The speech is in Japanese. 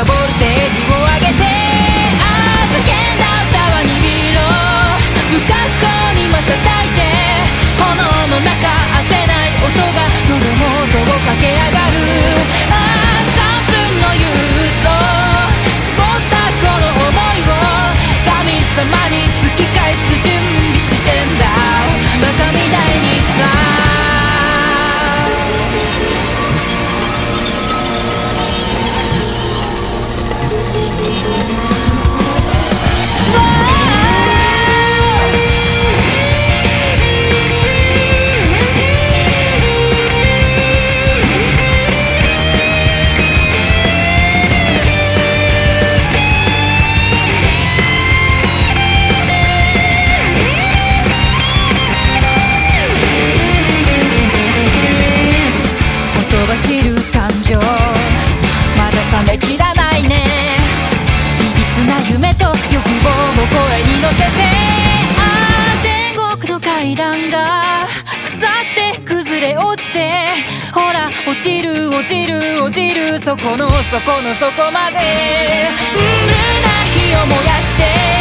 aborte 落ちる落ちるそこのそこの底まで。無駄な火を燃やして。